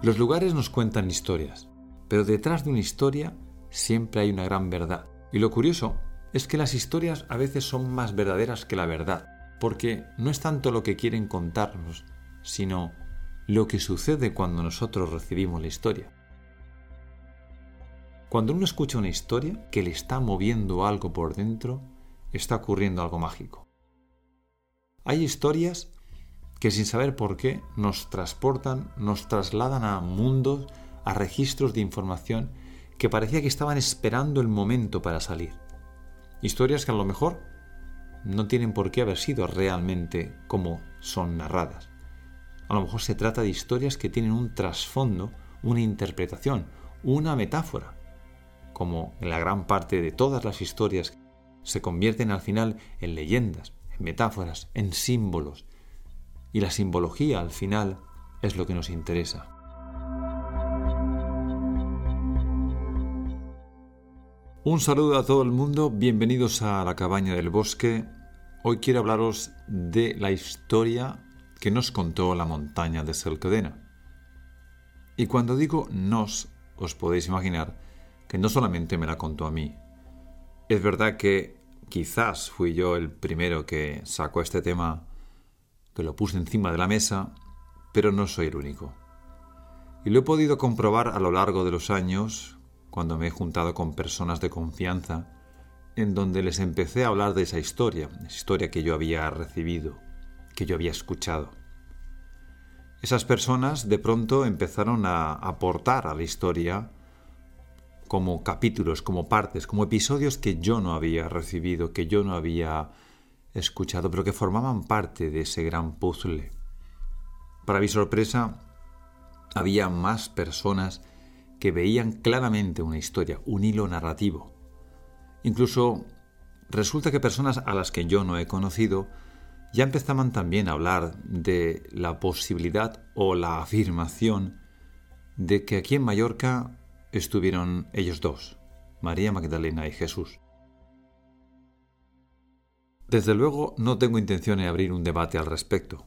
Los lugares nos cuentan historias, pero detrás de una historia siempre hay una gran verdad. Y lo curioso es que las historias a veces son más verdaderas que la verdad, porque no es tanto lo que quieren contarnos, sino lo que sucede cuando nosotros recibimos la historia. Cuando uno escucha una historia que le está moviendo algo por dentro, está ocurriendo algo mágico. Hay historias que sin saber por qué nos transportan, nos trasladan a mundos, a registros de información que parecía que estaban esperando el momento para salir. Historias que a lo mejor no tienen por qué haber sido realmente como son narradas. A lo mejor se trata de historias que tienen un trasfondo, una interpretación, una metáfora, como en la gran parte de todas las historias se convierten al final en leyendas, en metáforas, en símbolos, y la simbología al final es lo que nos interesa. Un saludo a todo el mundo, bienvenidos a la cabaña del bosque. Hoy quiero hablaros de la historia que nos contó la montaña de Selkedena. Y cuando digo nos, os podéis imaginar que no solamente me la contó a mí. Es verdad que quizás fui yo el primero que sacó este tema que lo puse encima de la mesa, pero no soy el único. Y lo he podido comprobar a lo largo de los años, cuando me he juntado con personas de confianza, en donde les empecé a hablar de esa historia, esa historia que yo había recibido, que yo había escuchado. Esas personas de pronto empezaron a aportar a la historia como capítulos, como partes, como episodios que yo no había recibido, que yo no había escuchado, pero que formaban parte de ese gran puzzle. Para mi sorpresa, había más personas que veían claramente una historia, un hilo narrativo. Incluso resulta que personas a las que yo no he conocido ya empezaban también a hablar de la posibilidad o la afirmación de que aquí en Mallorca estuvieron ellos dos, María Magdalena y Jesús. Desde luego no tengo intención de abrir un debate al respecto.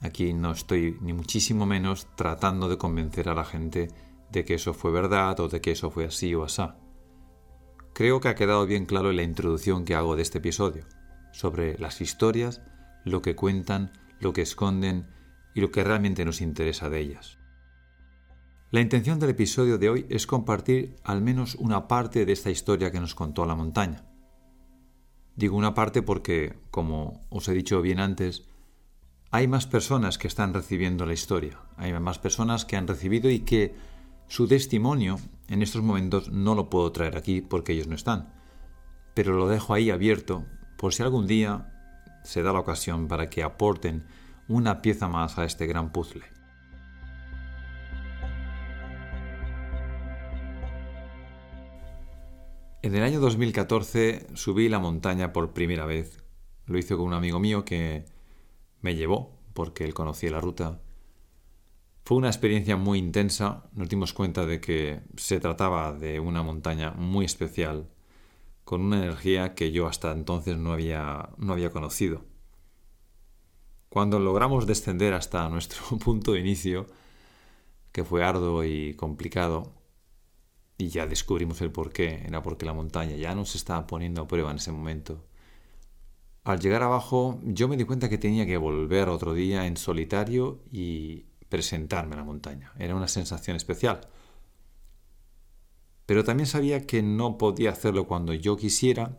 Aquí no estoy ni muchísimo menos tratando de convencer a la gente de que eso fue verdad o de que eso fue así o asá. Creo que ha quedado bien claro en la introducción que hago de este episodio, sobre las historias, lo que cuentan, lo que esconden y lo que realmente nos interesa de ellas. La intención del episodio de hoy es compartir al menos una parte de esta historia que nos contó la montaña. Digo una parte porque, como os he dicho bien antes, hay más personas que están recibiendo la historia, hay más personas que han recibido y que su testimonio en estos momentos no lo puedo traer aquí porque ellos no están, pero lo dejo ahí abierto por si algún día se da la ocasión para que aporten una pieza más a este gran puzzle. En el año 2014 subí la montaña por primera vez. Lo hice con un amigo mío que me llevó porque él conocía la ruta. Fue una experiencia muy intensa. Nos dimos cuenta de que se trataba de una montaña muy especial, con una energía que yo hasta entonces no había, no había conocido. Cuando logramos descender hasta nuestro punto de inicio, que fue arduo y complicado, y ya descubrimos el porqué. Era porque la montaña ya nos estaba poniendo a prueba en ese momento. Al llegar abajo, yo me di cuenta que tenía que volver otro día en solitario y presentarme a la montaña. Era una sensación especial. Pero también sabía que no podía hacerlo cuando yo quisiera,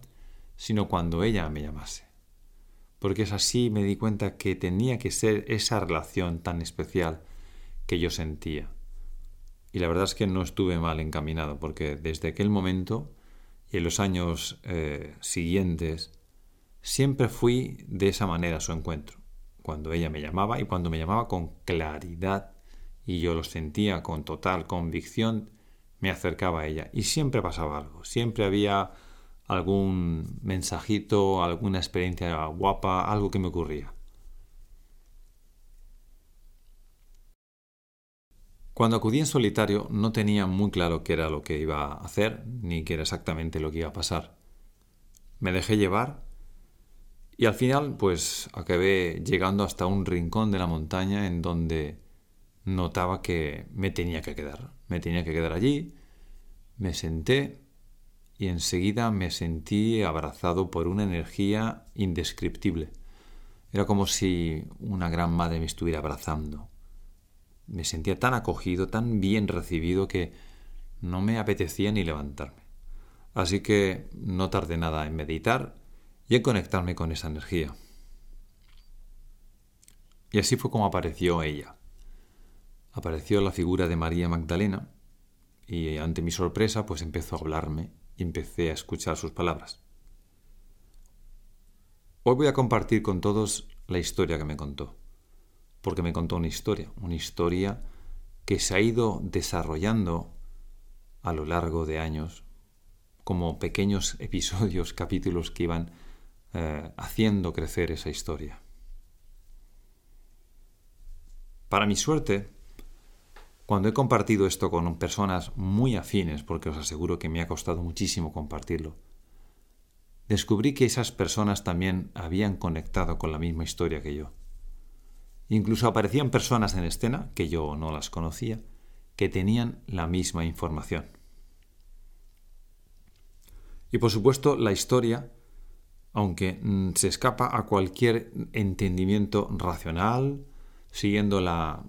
sino cuando ella me llamase. Porque es así me di cuenta que tenía que ser esa relación tan especial que yo sentía. Y la verdad es que no estuve mal encaminado, porque desde aquel momento y en los años eh, siguientes siempre fui de esa manera a su encuentro. Cuando ella me llamaba y cuando me llamaba con claridad y yo lo sentía con total convicción, me acercaba a ella y siempre pasaba algo, siempre había algún mensajito, alguna experiencia guapa, algo que me ocurría. Cuando acudí en solitario no tenía muy claro qué era lo que iba a hacer, ni qué era exactamente lo que iba a pasar. Me dejé llevar y al final pues acabé llegando hasta un rincón de la montaña en donde notaba que me tenía que quedar. Me tenía que quedar allí, me senté y enseguida me sentí abrazado por una energía indescriptible. Era como si una gran madre me estuviera abrazando. Me sentía tan acogido, tan bien recibido que no me apetecía ni levantarme. Así que no tardé nada en meditar y en conectarme con esa energía. Y así fue como apareció ella. Apareció la figura de María Magdalena y ante mi sorpresa pues empezó a hablarme y empecé a escuchar sus palabras. Hoy voy a compartir con todos la historia que me contó, porque me contó una historia, una historia que se ha ido desarrollando a lo largo de años como pequeños episodios, capítulos que iban eh, haciendo crecer esa historia. Para mi suerte, cuando he compartido esto con personas muy afines, porque os aseguro que me ha costado muchísimo compartirlo, descubrí que esas personas también habían conectado con la misma historia que yo. Incluso aparecían personas en escena, que yo no las conocía, que tenían la misma información. Y por supuesto, la historia, aunque mm, se escapa a cualquier entendimiento racional, siguiendo la,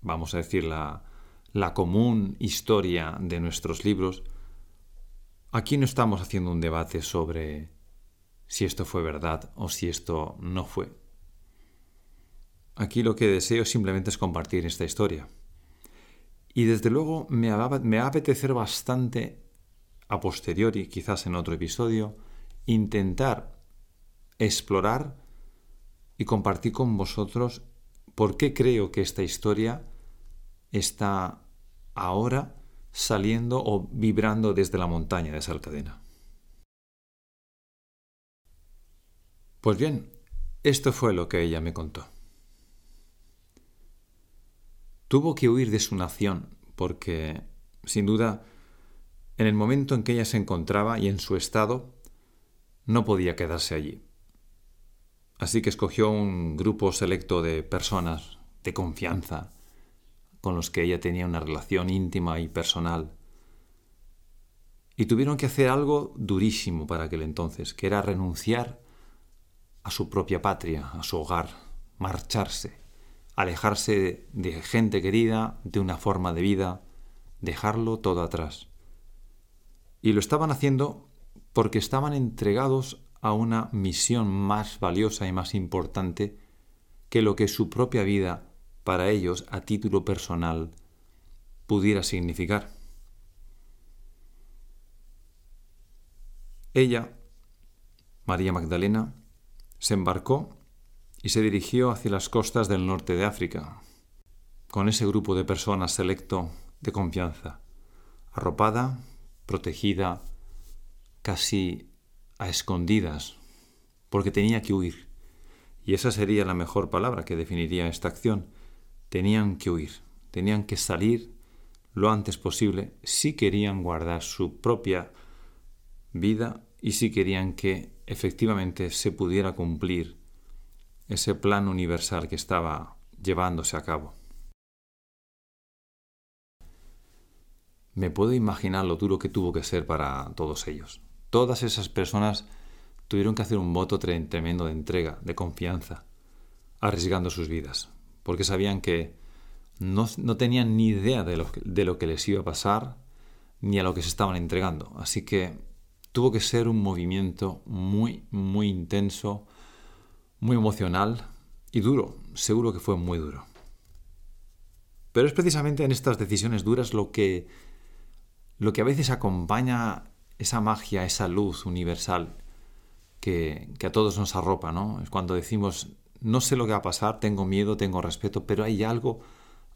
vamos a decir, la, la común historia de nuestros libros, aquí no estamos haciendo un debate sobre si esto fue verdad o si esto no fue. Aquí lo que deseo simplemente es compartir esta historia. Y desde luego me va, a apetecer bastante a posteriori, quizás en otro episodio, intentar explorar y compartir con vosotros por qué creo que esta historia está ahora saliendo o vibrando desde la montaña de Salcadena. Pues bien, esto fue lo que ella me contó. Tuvo que huir de su nación porque, sin duda, en el momento en que ella se encontraba y en su estado, no podía quedarse allí. Así que escogió un grupo selecto de personas de confianza, con los que ella tenía una relación íntima y personal. Y tuvieron que hacer algo durísimo para aquel entonces, que era renunciar a su propia patria, a su hogar, marcharse, alejarse de gente querida, de una forma de vida, dejarlo todo atrás. Y lo estaban haciendo porque estaban entregados a una misión más valiosa y más importante que lo que su propia vida para ellos a título personal pudiera significar. Ella, María Magdalena, se embarcó y se dirigió hacia las costas del norte de África, con ese grupo de personas selecto de confianza, arropada, protegida, casi a escondidas, porque tenía que huir. Y esa sería la mejor palabra que definiría esta acción, tenían que huir, tenían que salir lo antes posible si querían guardar su propia vida y si querían que efectivamente se pudiera cumplir ese plan universal que estaba llevándose a cabo. Me puedo imaginar lo duro que tuvo que ser para todos ellos. Todas esas personas tuvieron que hacer un voto tremendo de entrega, de confianza, arriesgando sus vidas porque sabían que no, tenían ni idea de lo, de lo que les iba a pasar ni a lo que se estaban entregando. Así que tuvo que ser un movimiento muy, muy intenso, muy emocional y duro. Seguro que fue muy duro. Pero es precisamente en estas decisiones duras lo que, lo que a veces acompaña esa magia, esa luz universal que, que a todos nos arropa, ¿no? Es cuando decimos no sé lo que va a pasar, tengo miedo, tengo respeto, pero hay algo,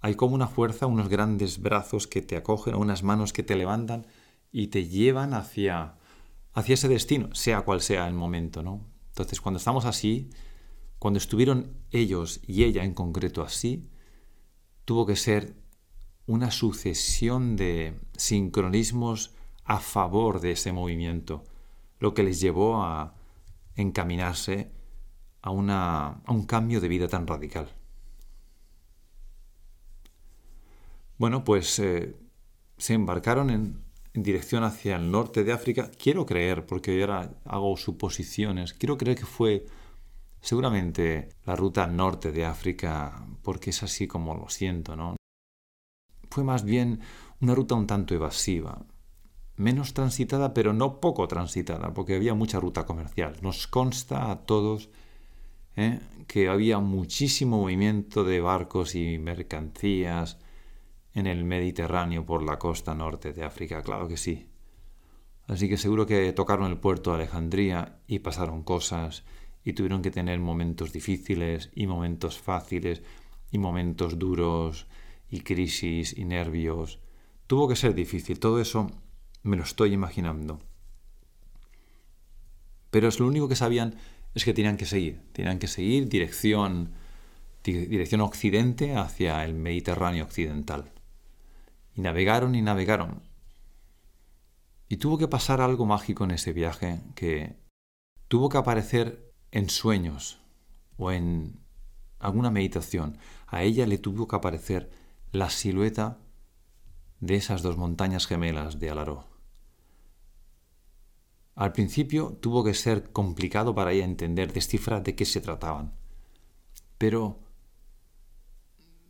hay como una fuerza, unos grandes brazos que te acogen, unas manos que te levantan y te llevan hacia, hacia ese destino, sea cual sea el momento, ¿no? Entonces, cuando estamos así, cuando estuvieron ellos y ella en concreto así, tuvo que ser una sucesión de sincronismos a favor de ese movimiento, lo que les llevó a encaminarse a, una, a un cambio de vida tan radical. Bueno, pues eh, se embarcaron en, en dirección hacia el norte de África. Quiero creer, porque ahora hago suposiciones, quiero creer que fue seguramente la ruta norte de África, porque es así como lo siento, ¿no? Fue más bien una ruta un tanto evasiva, menos transitada, pero no poco transitada, porque había mucha ruta comercial. Nos consta a todos ¿eh? que había muchísimo movimiento de barcos y mercancías en el Mediterráneo por la costa norte de África, claro que sí. Así que seguro que tocaron el puerto de Alejandría y pasaron cosas y tuvieron que tener momentos difíciles y momentos fáciles y momentos duros y crisis y nervios. Tuvo que ser difícil, todo eso me lo estoy imaginando. Pero es lo único que sabían es que tenían que seguir, tenían que seguir dirección, dirección occidente hacia el Mediterráneo occidental. Y navegaron y navegaron. Y tuvo que pasar algo mágico en ese viaje que tuvo que aparecer en sueños o en alguna meditación. A ella le tuvo que aparecer la silueta de esas dos montañas gemelas de Alaró. Al principio tuvo que ser complicado para ella entender, descifrar de qué se trataban. Pero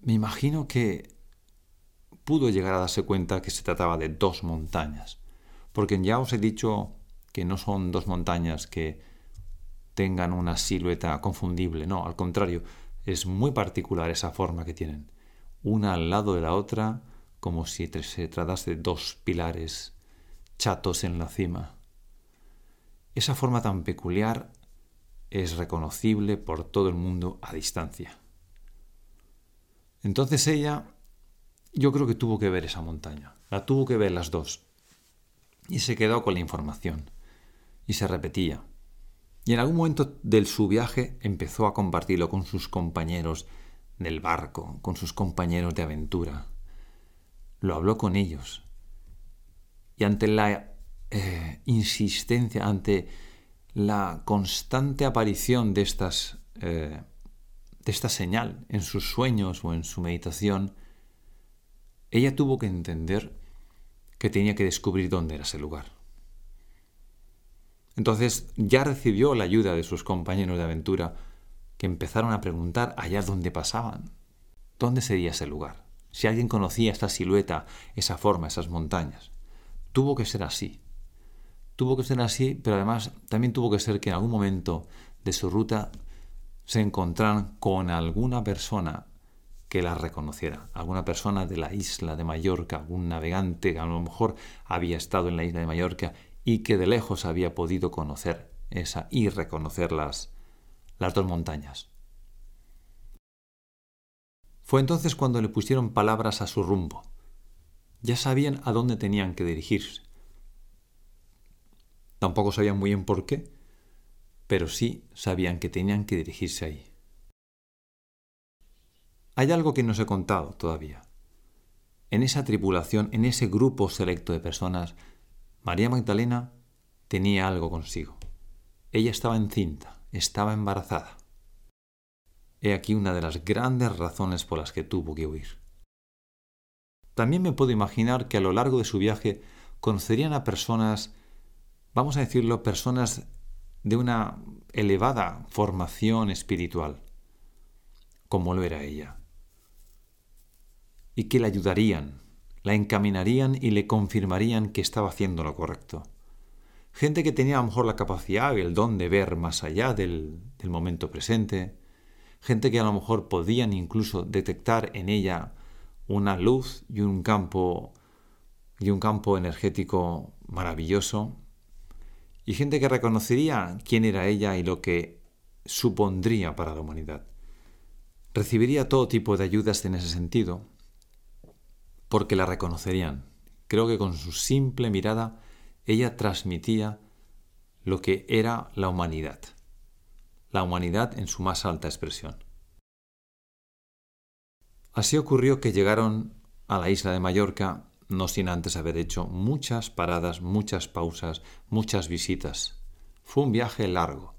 me imagino que pudo llegar a darse cuenta que se trataba de dos montañas. Porque ya os he dicho que no son dos montañas que tengan una silueta confundible, no, al contrario, es muy particular esa forma que tienen. Una al lado de la otra, como si se tratase de dos pilares chatos en la cima. Esa forma tan peculiar es reconocible por todo el mundo a distancia. Entonces ella, yo creo que tuvo que ver esa montaña, la tuvo que ver las dos, y se quedó con la información, y se repetía. Y en algún momento de su viaje empezó a compartirlo con sus compañeros del barco, con sus compañeros de aventura. Lo habló con ellos. Y ante la eh, insistencia, ante la constante aparición eh, de esta señal en sus sueños o en su meditación, ella tuvo que entender que tenía que descubrir dónde era ese lugar. Entonces ya recibió la ayuda de sus compañeros de aventura que empezaron a preguntar allá dónde pasaban, dónde sería ese lugar, si alguien conocía esta silueta, esa forma, esas montañas. Tuvo que ser así. Tuvo que ser así, pero además también tuvo que ser que en algún momento de su ruta se encontraran con alguna persona que la reconociera, alguna persona de la isla de Mallorca, algún navegante que a lo mejor había estado en la isla de Mallorca y que de lejos había podido conocer esa y reconocer las, las dos montañas. Fue entonces cuando le pusieron palabras a su rumbo. Ya sabían a dónde tenían que dirigirse. Tampoco sabían muy bien por qué, pero sí sabían que tenían que dirigirse ahí. Hay algo que no os he contado todavía. En esa tripulación, en ese grupo selecto de personas, María Magdalena tenía algo consigo. Ella estaba encinta, estaba embarazada. He aquí una de las grandes razones por las que tuvo que huir. También me puedo imaginar que a lo largo de su viaje conocerían a personas vamos a decirlo, personas de una elevada formación espiritual, como lo era ella, y que la ayudarían, la encaminarían y le confirmarían que estaba haciendo lo correcto. Gente que tenía a lo mejor la capacidad y el don de ver más allá del, del momento presente, gente que a lo mejor podían incluso detectar en ella una luz y un campo y un campo energético maravilloso y gente que reconocería quién era ella y lo que supondría para la humanidad. Recibiría todo tipo de ayudas en ese sentido, porque la reconocerían. Creo que con su simple mirada ella transmitía lo que era la humanidad, la humanidad en su más alta expresión. Así ocurrió que llegaron a la isla de Mallorca no sin antes haber hecho muchas paradas, muchas pausas, muchas visitas. Fue un viaje largo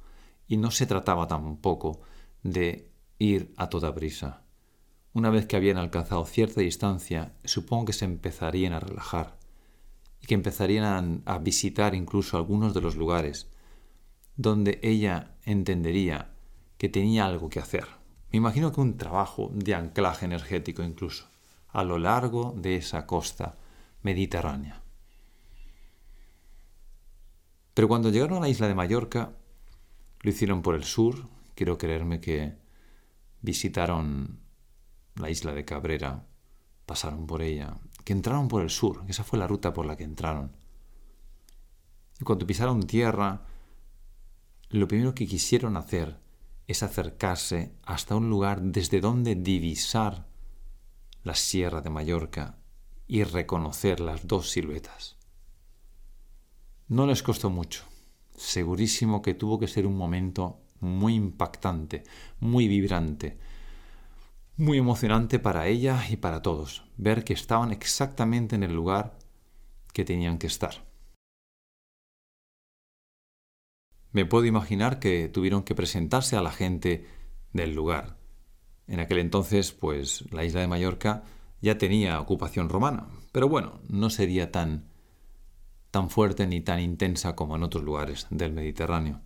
y no se trataba tampoco de ir a toda prisa. Una vez que habían alcanzado cierta distancia, supongo que se empezarían a relajar y que empezarían a, visitar incluso algunos de los lugares donde ella entendería que tenía algo que hacer. Me imagino que un trabajo de anclaje energético incluso, a lo largo de esa costa mediterránea. Pero cuando llegaron a la isla de Mallorca, lo hicieron por el sur, quiero creerme que visitaron la isla de Cabrera, pasaron por ella, que entraron por el sur, esa fue la ruta por la que entraron. Y cuando pisaron tierra, lo primero que quisieron hacer es acercarse hasta un lugar desde donde divisar la sierra de Mallorca y reconocer las dos siluetas. No les costó mucho. Segurísimo que tuvo que ser un momento muy impactante, muy vibrante, muy emocionante para ella y para todos, ver que estaban exactamente en el lugar que tenían que estar. Me puedo imaginar que tuvieron que presentarse a la gente del lugar. En aquel entonces, pues la isla de Mallorca ya tenía ocupación romana, pero bueno, no sería tan tan fuerte ni tan intensa como en otros lugares del Mediterráneo.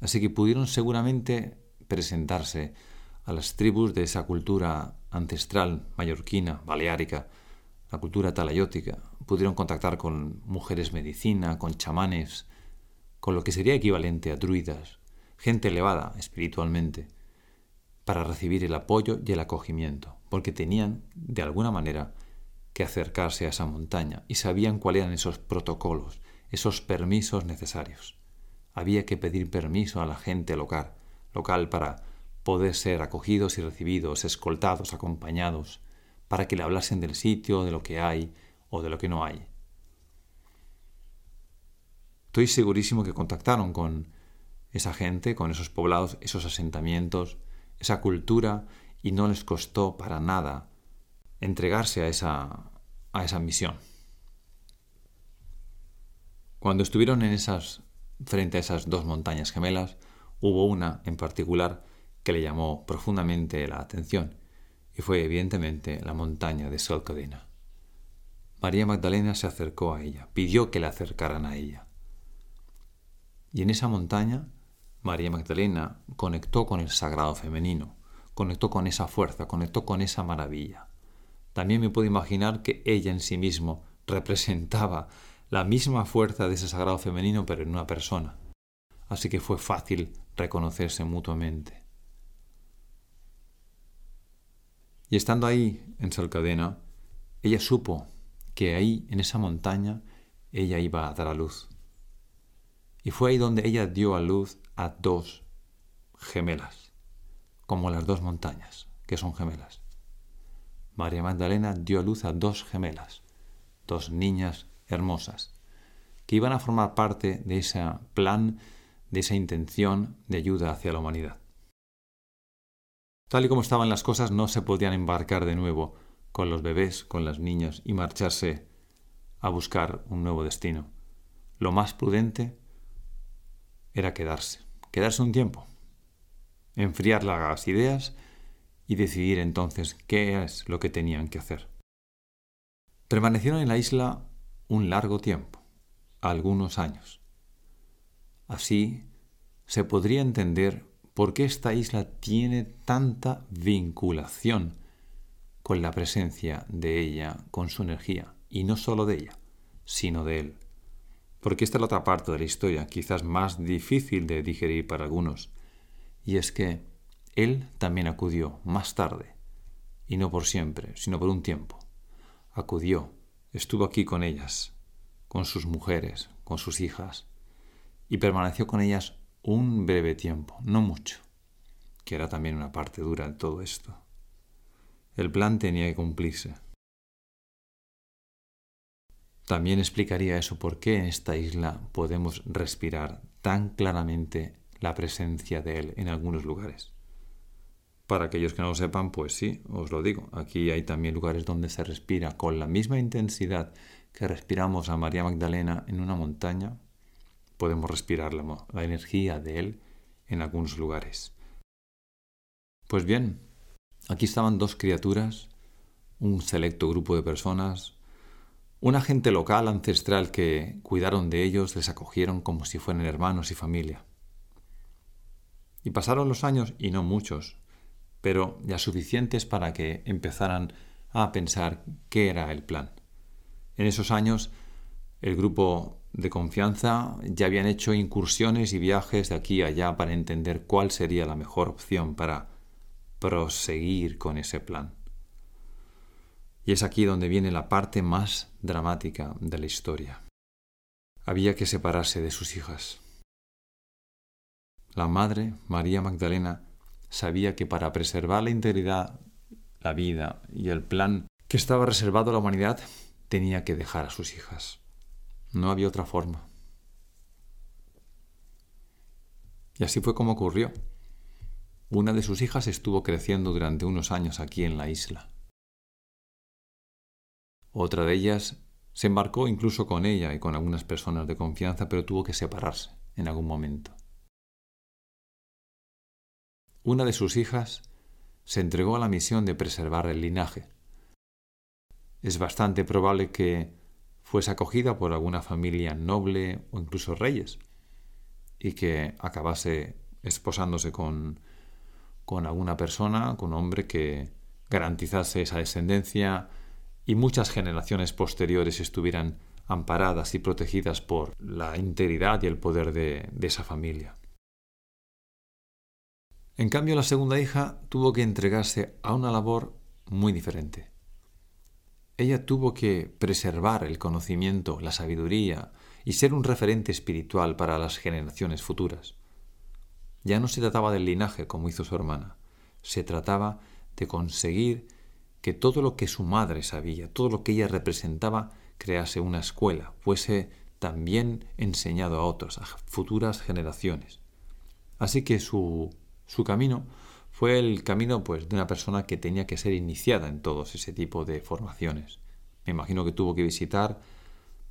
Así que pudieron seguramente presentarse a las tribus de esa cultura ancestral mallorquina, baleárica, la cultura talayótica. Pudieron contactar con mujeres medicina, con chamanes, con lo que sería equivalente a druidas, gente elevada espiritualmente, para recibir el apoyo y el acogimiento, porque tenían, de alguna manera, que acercarse a esa montaña y sabían cuáles eran esos protocolos, esos permisos necesarios. Había que pedir permiso a la gente local, local para poder ser acogidos y recibidos, escoltados, acompañados, para que le hablasen del sitio, de lo que hay o de lo que no hay. Estoy segurísimo que contactaron con esa gente, con esos poblados, esos asentamientos, esa cultura, y no les costó para nada entregarse a esa, a esa misión. Cuando estuvieron en esas, frente a esas dos montañas gemelas, hubo una en particular que le llamó profundamente la atención, y fue evidentemente la montaña de Solcodina. María Magdalena se acercó a ella, pidió que la acercaran a ella. Y en esa montaña, María Magdalena conectó con el sagrado femenino, conectó con esa fuerza, conectó con esa maravilla. También me puedo imaginar que ella en sí mismo representaba la misma fuerza de ese sagrado femenino, pero en una persona. Así que fue fácil reconocerse mutuamente. Y estando ahí en Salcadena, ella supo que ahí, en esa montaña, ella iba a dar a luz. Y fue ahí donde ella dio a luz a dos gemelas, como las dos montañas, que son gemelas. María Magdalena dio a luz a dos gemelas, dos niñas hermosas, que iban a formar parte de ese plan, de esa intención de ayuda hacia la humanidad. Tal y como estaban las cosas, no se podían embarcar de nuevo con los bebés, con las niñas y marcharse a buscar un nuevo destino. Lo más prudente era quedarse, quedarse un tiempo, enfriar las ideas y decidir entonces qué es lo que tenían que hacer. Permanecieron en la isla un largo tiempo, algunos años. Así se podría entender por qué esta isla tiene tanta vinculación con la presencia de ella, con su energía, y no solo de ella, sino de él. Porque esta es la otra parte de la historia, quizás más difícil de digerir para algunos, y es que él también acudió más tarde, y no por siempre, sino por un tiempo. Acudió, estuvo aquí con ellas, con sus mujeres, con sus hijas, y permaneció con ellas un breve tiempo, no mucho, que era también una parte dura de todo esto. El plan tenía que cumplirse. También explicaría eso por qué en esta isla podemos respirar tan claramente la presencia de Él en algunos lugares. Para aquellos que no lo sepan, pues sí, os lo digo. Aquí hay también lugares donde se respira con la misma intensidad que respiramos a María Magdalena en una montaña, podemos respirar la, energía de Él en algunos lugares. Pues bien, Aquí estaban dos criaturas, un selecto grupo de personas, una gente local ancestral que cuidaron de ellos, les acogieron como si fueran hermanos y familia. Y pasaron los años, y no muchos, pero ya suficientes para que empezaran a pensar qué era el plan. En esos años, el grupo de confianza ya habían hecho incursiones y viajes de aquí a allá para entender cuál sería la mejor opción para proseguir con ese plan. Y es aquí donde viene la parte más dramática de la historia. Había que separarse de sus hijas. La madre, María Magdalena, sabía que para preservar la integridad, la vida y el plan que estaba reservado a la humanidad, tenía que dejar a sus hijas. No había otra forma. Y así fue como ocurrió. Una de sus hijas estuvo creciendo durante unos años aquí en la isla. Otra de ellas se embarcó incluso con ella y con algunas personas de confianza, pero tuvo que separarse en algún momento. Una de sus hijas se entregó a la misión de preservar el linaje. Es bastante probable que fuese acogida por alguna familia noble o incluso reyes, y que acabase esposándose con, con alguna persona, con un hombre que garantizase esa descendencia y muchas generaciones posteriores estuvieran amparadas y protegidas por la integridad y el poder de esa familia. En cambio, la segunda hija tuvo que entregarse a una labor muy diferente. Ella tuvo que preservar el conocimiento, la sabiduría y ser un referente espiritual para las generaciones futuras. Ya no se trataba del linaje como hizo su hermana, se trataba de conseguir que todo lo que su madre sabía, todo lo que ella representaba, crease una escuela, fuese también enseñado a otros, a futuras generaciones. Así que su su camino fue el camino pues, de una persona que tenía que ser iniciada en todos ese tipo de formaciones. Me imagino que tuvo que visitar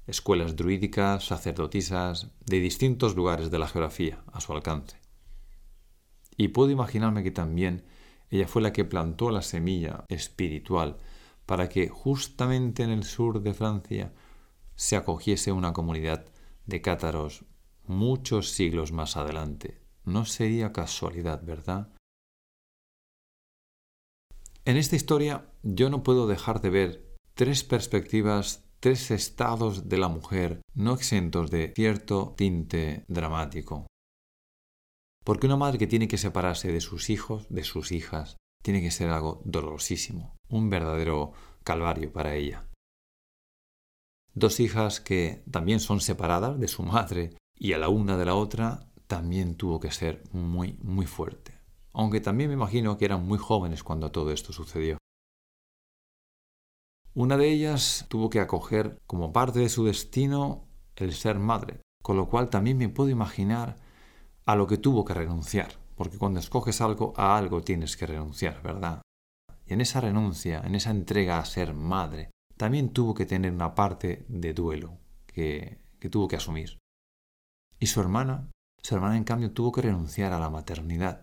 escuelas druídicas, sacerdotisas, de distintos lugares de la geografía a su alcance. Y puedo imaginarme que también ella fue la que plantó la semilla espiritual para que justamente en el sur de Francia se acogiese una comunidad de cátaros muchos siglos más adelante, no sería casualidad, ¿verdad? En esta historia yo no puedo dejar de ver tres perspectivas, tres estados de la mujer no exentos de cierto tinte dramático. Porque una madre que tiene que separarse de sus hijos, de sus hijas, tiene que ser algo dolorosísimo, un verdadero calvario para ella. Dos hijas que también son separadas de su madre y a la una de la otra también tuvo que ser muy, muy fuerte. Aunque también me imagino que eran muy jóvenes cuando todo esto sucedió. Una de ellas tuvo que acoger como parte de su destino el ser madre, con lo cual también me puedo imaginar a lo que tuvo que renunciar, porque cuando escoges algo, a algo tienes que renunciar, ¿verdad? Y en esa renuncia, en esa entrega a ser madre, también tuvo que tener una parte de duelo que, que tuvo que asumir. Y su hermana su hermana, en cambio, tuvo que renunciar a la maternidad,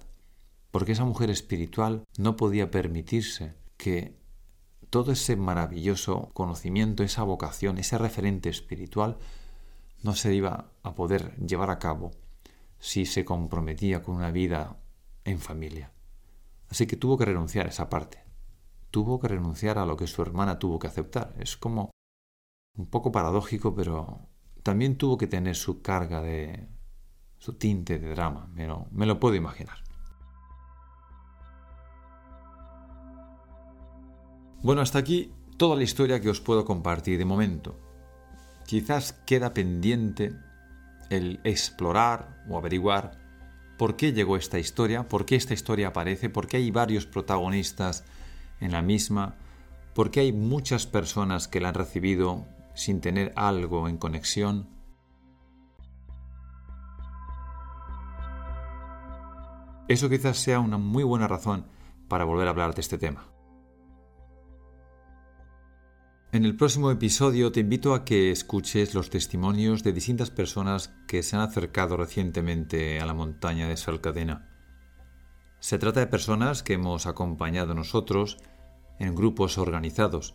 porque esa mujer espiritual no podía permitirse que todo ese maravilloso conocimiento, esa vocación, ese referente espiritual, no se iba a poder llevar a cabo si se comprometía con una vida en familia. Así que tuvo que renunciar a esa parte. Tuvo que renunciar a lo que su hermana tuvo que aceptar. Es como un poco paradójico, pero también tuvo que tener su carga de, su tinte de drama, me lo, me lo puedo imaginar. Bueno, hasta aquí toda la historia que os puedo compartir de momento. Quizás queda pendiente el explorar o averiguar por qué llegó esta historia, por qué esta historia aparece, por qué hay varios protagonistas en la misma, por qué hay muchas personas que la han recibido sin tener algo en conexión, Eso quizás sea una muy buena razón para volver a hablar de este tema. En el próximo episodio te invito a que escuches los testimonios de distintas personas que se han acercado recientemente a la montaña de Salcadena. Se trata de personas que hemos acompañado nosotros en grupos organizados,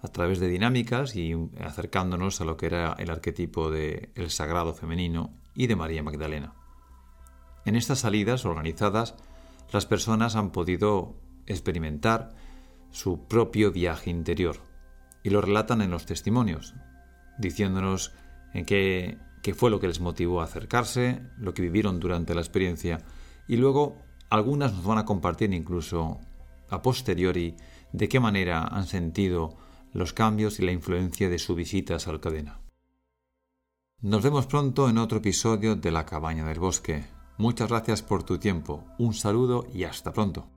a través de dinámicas y acercándonos a lo que era el arquetipo de el sagrado femenino y de María Magdalena. En estas salidas organizadas, las personas han podido experimentar su propio viaje interior y lo relatan en los testimonios, diciéndonos en qué, fue lo que les motivó a acercarse, lo que vivieron durante la experiencia y luego algunas nos van a compartir incluso a posteriori de qué manera han sentido los cambios y la influencia de su visita a Salcadena. Nos vemos pronto en otro episodio de La Cabaña del Bosque. Muchas gracias por tu tiempo, un saludo y hasta pronto.